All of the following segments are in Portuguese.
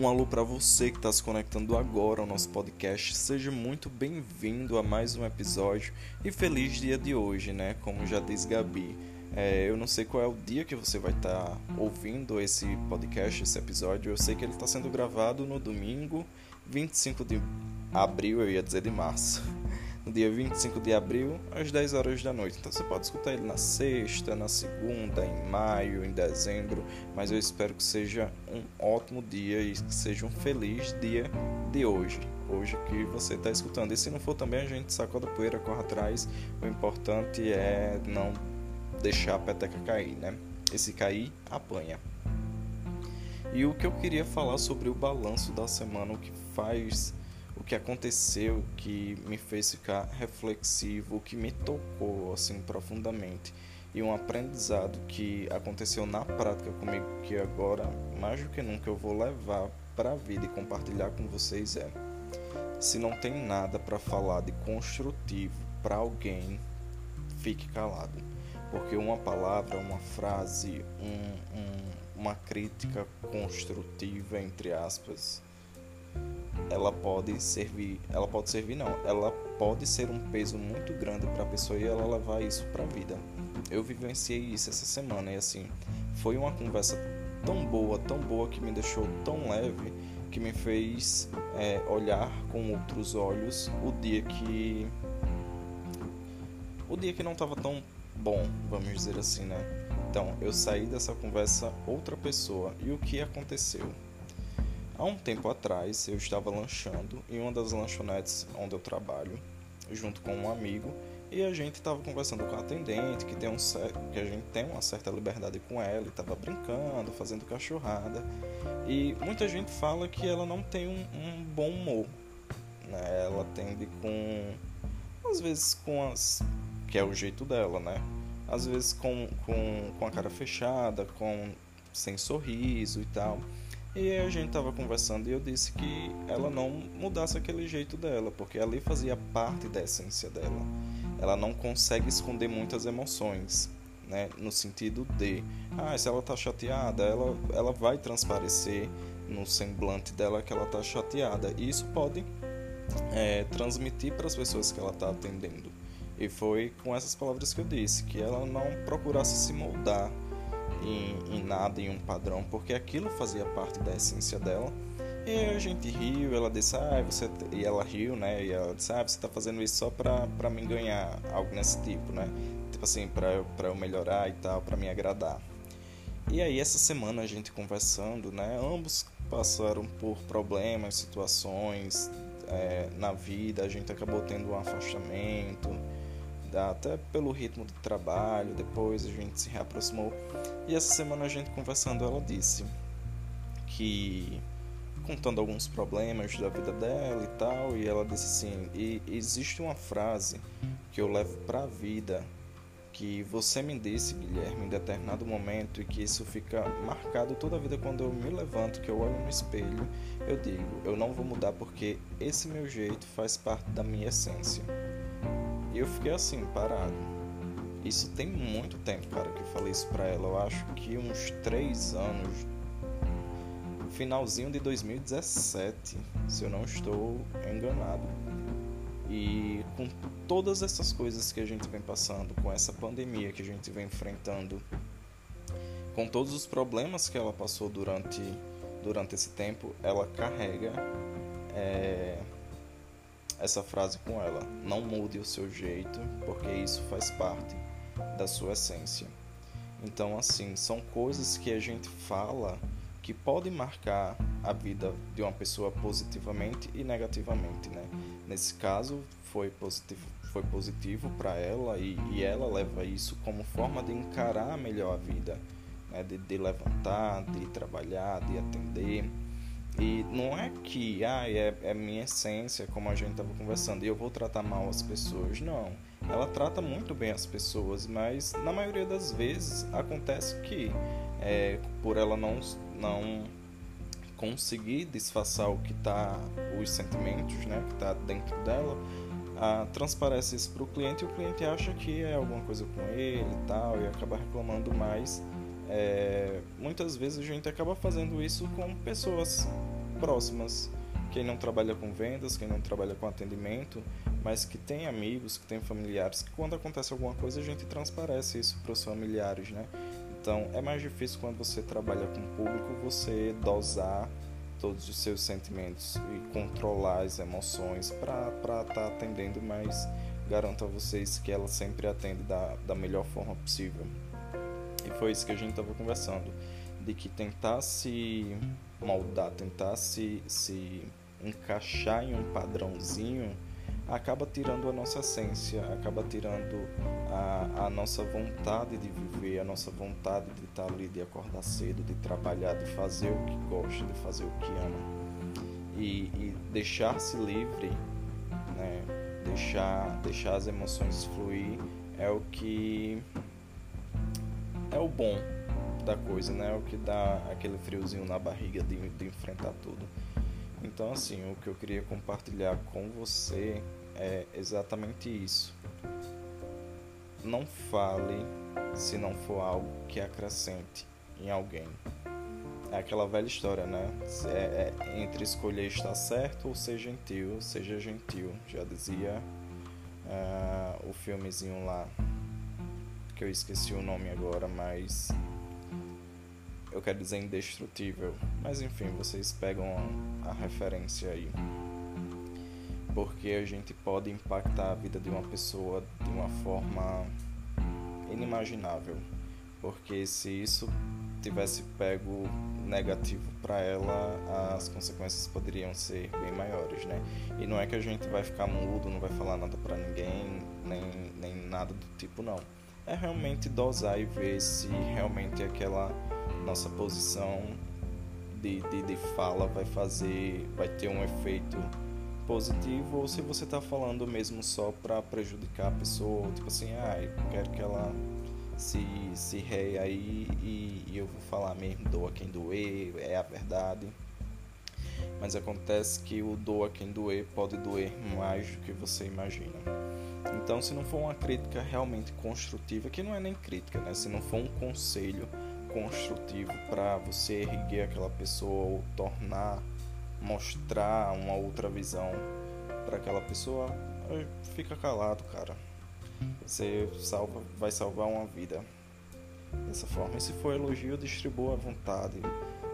Um alô para você que está se conectando agora ao nosso podcast. Seja muito bem-vindo a mais um episódio e feliz dia de hoje, né? Como já diz Gabi. É, eu não sei qual é o dia que você vai estar tá ouvindo esse podcast, esse episódio. Eu sei que ele está sendo gravado no domingo 25 de abril, eu ia dizer de março no dia 25 de abril, às 10 horas da noite. Então você pode escutar ele na sexta, na segunda, em maio, em dezembro, mas eu espero que seja um ótimo dia e que seja um feliz dia de hoje. Hoje que você está escutando. E se não for também, a gente sacoda a poeira, corre atrás. O importante é não deixar a peteca cair, né? E se cair, apanha. E o que eu queria falar sobre o balanço da semana, o que faz o que aconteceu que me fez ficar reflexivo, o que me tocou assim profundamente. E um aprendizado que aconteceu na prática comigo que agora mais do que nunca eu vou levar para a vida e compartilhar com vocês é se não tem nada para falar de construtivo para alguém fique calado. Porque uma palavra uma frase um, um, uma crítica construtiva entre aspas ela pode servir, ela pode servir não, ela pode ser um peso muito grande para a pessoa e ela levar isso para a vida. Eu vivenciei isso essa semana e assim, foi uma conversa tão boa, tão boa que me deixou tão leve que me fez é, olhar com outros olhos o dia que o dia que não estava tão bom, vamos dizer assim, né? Então, eu saí dessa conversa outra pessoa. E o que aconteceu? Há um tempo atrás, eu estava lanchando em uma das lanchonetes onde eu trabalho, junto com um amigo, e a gente estava conversando com a atendente, que, tem um que a gente tem uma certa liberdade com ela, e estava brincando, fazendo cachorrada. E muita gente fala que ela não tem um, um bom humor. Né? Ela tende com. Às vezes com as. que é o jeito dela, né? Às vezes com, com, com a cara fechada, com sem sorriso e tal. E a gente tava conversando e eu disse que ela não mudasse aquele jeito dela, porque ali fazia parte da essência dela. Ela não consegue esconder muitas emoções, né? No sentido de, ah, se ela tá chateada, ela, ela vai transparecer no semblante dela que ela tá chateada. E isso pode é, transmitir para as pessoas que ela tá atendendo. E foi com essas palavras que eu disse, que ela não procurasse se moldar em, em nada, em um padrão, porque aquilo fazia parte da essência dela. E a gente riu, ela disse, ah, você. E ela riu, né? E ela disse, ah, você tá fazendo isso só pra, pra me ganhar, algo nesse tipo, né? Tipo assim, pra, pra eu melhorar e tal, pra me agradar. E aí, essa semana a gente conversando, né? Ambos passaram por problemas, situações é, na vida, a gente acabou tendo um afastamento até pelo ritmo do trabalho, depois a gente se reaproximou. E essa semana a gente conversando, ela disse que contando alguns problemas da vida dela e tal, e ela disse assim: "E existe uma frase que eu levo para a vida que você me disse, Guilherme, em determinado momento e que isso fica marcado toda a vida quando eu me levanto, que eu olho no espelho, eu digo: eu não vou mudar porque esse meu jeito faz parte da minha essência." Eu fiquei assim, parado. Isso tem muito tempo, cara, que eu falei isso pra ela. Eu acho que uns três anos. Finalzinho de 2017, se eu não estou enganado. E com todas essas coisas que a gente vem passando, com essa pandemia que a gente vem enfrentando, com todos os problemas que ela passou durante, durante esse tempo, ela carrega é, essa frase com ela: Não mude o seu jeito, porque isso faz parte da sua essência. Então, assim, são coisas que a gente fala que podem marcar a vida de uma pessoa positivamente e negativamente, né? Nesse caso, foi positivo, foi positivo para ela e, e, ela leva isso como forma de encarar melhor a vida, né? de, de levantar, de trabalhar, de atender. E não é que ah, é, é minha essência, como a gente estava conversando, e eu vou tratar mal as pessoas. Não. Ela trata muito bem as pessoas, mas na maioria das vezes acontece que é, por ela não, não conseguir disfarçar o que está, os sentimentos né, que está dentro dela, ah, transparece isso para o cliente e o cliente acha que é alguma coisa com ele e tal, e acaba reclamando mais. É, muitas vezes a gente acaba fazendo isso com pessoas próximas. Quem não trabalha com vendas, quem não trabalha com atendimento, mas que tem amigos, que tem familiares, que quando acontece alguma coisa a gente transparece isso para os familiares, né? Então é mais difícil quando você trabalha com público você dosar todos os seus sentimentos e controlar as emoções para estar tá atendendo, mas garanto a vocês que ela sempre atende da, da melhor forma possível. E foi isso que a gente estava conversando, de que tentar se moldar, tentar se, se encaixar em um padrãozinho acaba tirando a nossa essência, acaba tirando a, a nossa vontade de viver, a nossa vontade de estar ali, de acordar cedo, de trabalhar, de fazer o que gosta, de fazer o que ama. E, e deixar-se livre, né? deixar, deixar as emoções fluir é o que o bom da coisa, né? É o que dá aquele friozinho na barriga de, de enfrentar tudo. Então, assim, o que eu queria compartilhar com você é exatamente isso. Não fale se não for algo que acrescente em alguém. É aquela velha história, né? É, é entre escolher estar certo ou ser gentil, seja gentil. Já dizia uh, o filmezinho lá, que eu esqueci o nome agora, mas eu quero dizer indestrutível. Mas enfim, vocês pegam a referência aí porque a gente pode impactar a vida de uma pessoa de uma forma inimaginável. Porque se isso tivesse pego negativo para ela, as consequências poderiam ser bem maiores, né? E não é que a gente vai ficar mudo, não vai falar nada para ninguém, nem, nem nada do tipo, não. É realmente dosar e ver se realmente aquela nossa posição de, de, de fala vai fazer, vai ter um efeito positivo ou se você está falando mesmo só para prejudicar a pessoa, tipo assim, ah, eu quero que ela se, se rei aí e, e eu vou falar mesmo, doa quem doer, é a verdade. Mas acontece que o doa quem doer pode doer mais do que você imagina. Então, se não for uma crítica realmente construtiva, que não é nem crítica, né? Se não for um conselho construtivo para você erguer aquela pessoa ou tornar mostrar uma outra visão para aquela pessoa, fica calado, cara. Você salva, vai salvar uma vida dessa forma. E se for elogio, distribua à vontade,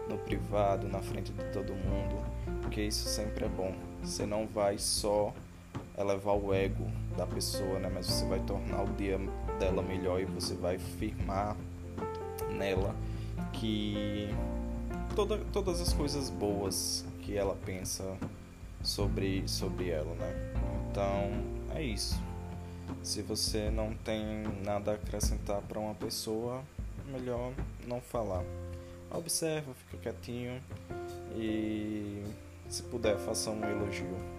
no privado, na frente de todo mundo, porque isso sempre é bom. Você não vai só elevar o ego da pessoa, né? Mas você vai tornar o dia dela melhor e você vai firmar nela que toda, todas as coisas boas que ela pensa sobre, sobre ela, né? Então é isso. Se você não tem nada a acrescentar para uma pessoa, melhor não falar. Observa, fica quietinho e se puder faça um elogio.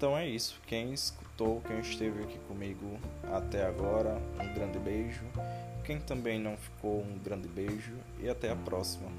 Então é isso. Quem escutou, quem esteve aqui comigo até agora, um grande beijo. Quem também não ficou, um grande beijo e até a próxima.